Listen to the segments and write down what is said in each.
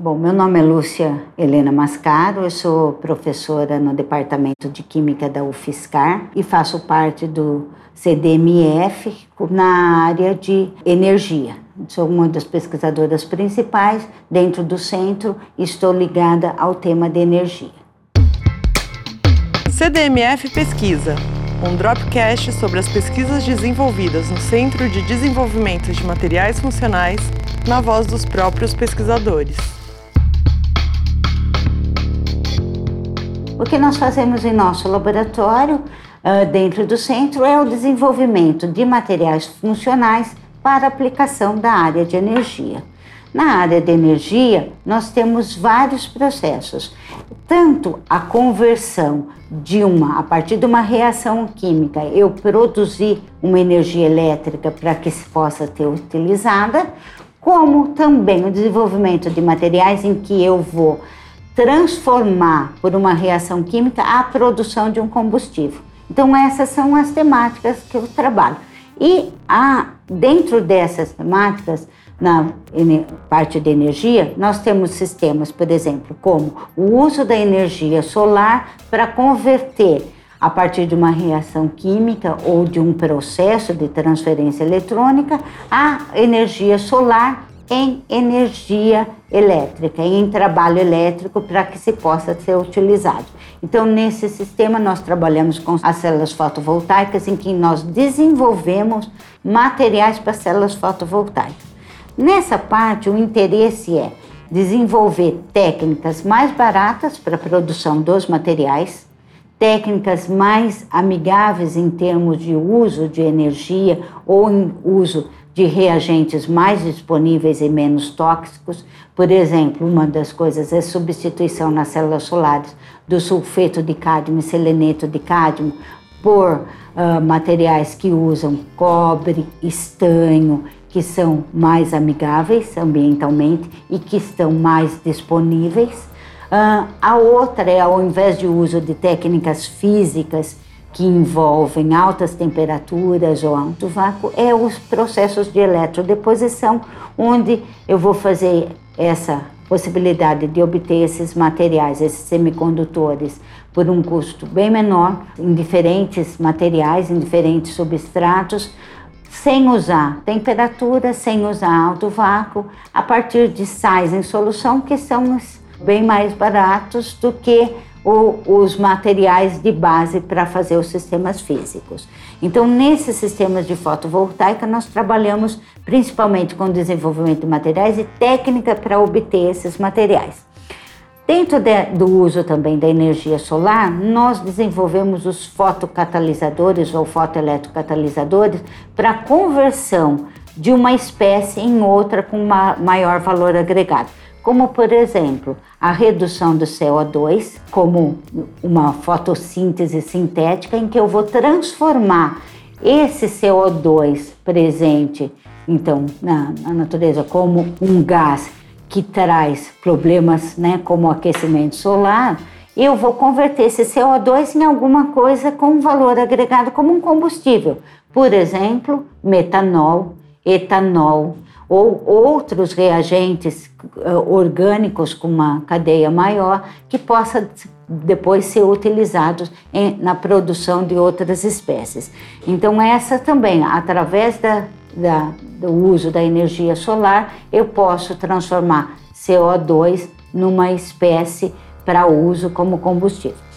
Bom, meu nome é Lúcia Helena Mascaro, eu sou professora no Departamento de Química da UFSCar e faço parte do CDMF na área de energia. Sou uma das pesquisadoras principais dentro do centro e estou ligada ao tema de energia. CDMF Pesquisa, um dropcast sobre as pesquisas desenvolvidas no Centro de Desenvolvimento de Materiais Funcionais, na voz dos próprios pesquisadores. O que nós fazemos em nosso laboratório, ah, dentro do centro, é o desenvolvimento de materiais funcionais para aplicação da área de energia. Na área de energia, nós temos vários processos, tanto a conversão de uma, a partir de uma reação química, eu produzir uma energia elétrica para que se possa ter utilizada, como também o desenvolvimento de materiais em que eu vou transformar por uma reação química a produção de um combustível. Então essas são as temáticas que eu trabalho. E a, dentro dessas temáticas, na parte de energia, nós temos sistemas, por exemplo, como o uso da energia solar para converter a partir de uma reação química ou de um processo de transferência eletrônica a energia solar em energia elétrica, em trabalho elétrico para que se possa ser utilizado. Então, nesse sistema, nós trabalhamos com as células fotovoltaicas, em que nós desenvolvemos materiais para células fotovoltaicas. Nessa parte, o interesse é desenvolver técnicas mais baratas para a produção dos materiais, técnicas mais amigáveis em termos de uso de energia ou em uso de reagentes mais disponíveis e menos tóxicos. Por exemplo, uma das coisas é substituição nas células solares do sulfeto de cádmio e seleneto de cádmio por uh, materiais que usam cobre, estanho, que são mais amigáveis ambientalmente e que estão mais disponíveis. Uh, a outra é, ao invés de uso de técnicas físicas que envolvem altas temperaturas ou alto vácuo é os processos de eletrodeposição, onde eu vou fazer essa possibilidade de obter esses materiais, esses semicondutores, por um custo bem menor, em diferentes materiais, em diferentes substratos, sem usar temperatura, sem usar alto vácuo, a partir de sais em solução que são bem mais baratos do que o, os materiais de base para fazer os sistemas físicos. Então, nesses sistemas de fotovoltaica, nós trabalhamos principalmente com desenvolvimento de materiais e técnica para obter esses materiais. Dentro de, do uso também da energia solar, nós desenvolvemos os fotocatalisadores ou fotoeletrocatalisadores para conversão de uma espécie em outra com maior valor agregado. Como por exemplo a redução do CO2, como uma fotossíntese sintética em que eu vou transformar esse CO2 presente, então na, na natureza, como um gás que traz problemas, né, como o aquecimento solar, eu vou converter esse CO2 em alguma coisa com valor agregado como um combustível, por exemplo, metanol, etanol, ou outros reagentes uh, orgânicos com uma cadeia maior que possa depois ser utilizados em, na produção de outras espécies. Então essa também, através da, da, do uso da energia solar, eu posso transformar CO2 numa espécie para uso como combustível.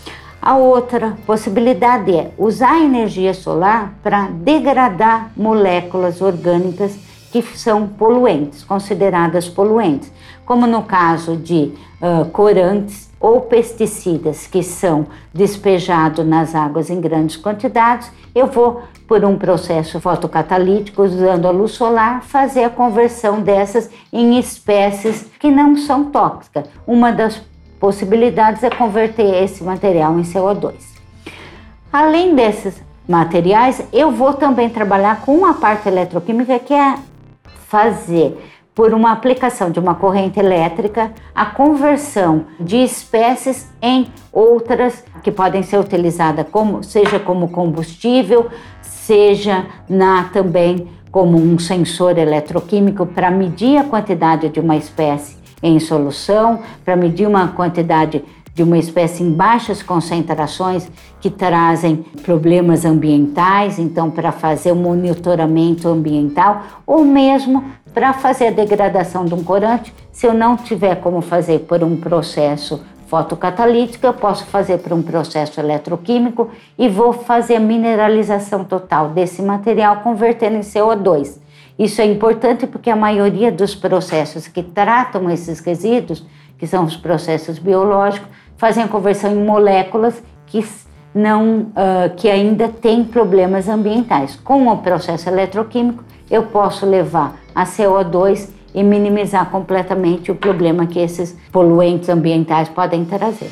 A outra possibilidade é usar a energia solar para degradar moléculas orgânicas que são poluentes, consideradas poluentes, como no caso de uh, corantes ou pesticidas que são despejados nas águas em grandes quantidades, eu vou, por um processo fotocatalítico, usando a luz solar, fazer a conversão dessas em espécies que não são tóxicas. Uma das possibilidades é converter esse material em CO2. Além desses materiais, eu vou também trabalhar com uma parte eletroquímica que é fazer por uma aplicação de uma corrente elétrica a conversão de espécies em outras que podem ser utilizadas como seja como combustível, seja na também como um sensor eletroquímico para medir a quantidade de uma espécie em solução, para medir uma quantidade de uma espécie em baixas concentrações que trazem problemas ambientais, então para fazer o monitoramento ambiental ou mesmo para fazer a degradação de um corante, se eu não tiver como fazer por um processo fotocatalítico, eu posso fazer por um processo eletroquímico e vou fazer a mineralização total desse material convertendo em CO2. Isso é importante porque a maioria dos processos que tratam esses resíduos, que são os processos biológicos, fazem a conversão em moléculas que não uh, que ainda têm problemas ambientais. Com o processo eletroquímico, eu posso levar a CO2 e minimizar completamente o problema que esses poluentes ambientais podem trazer.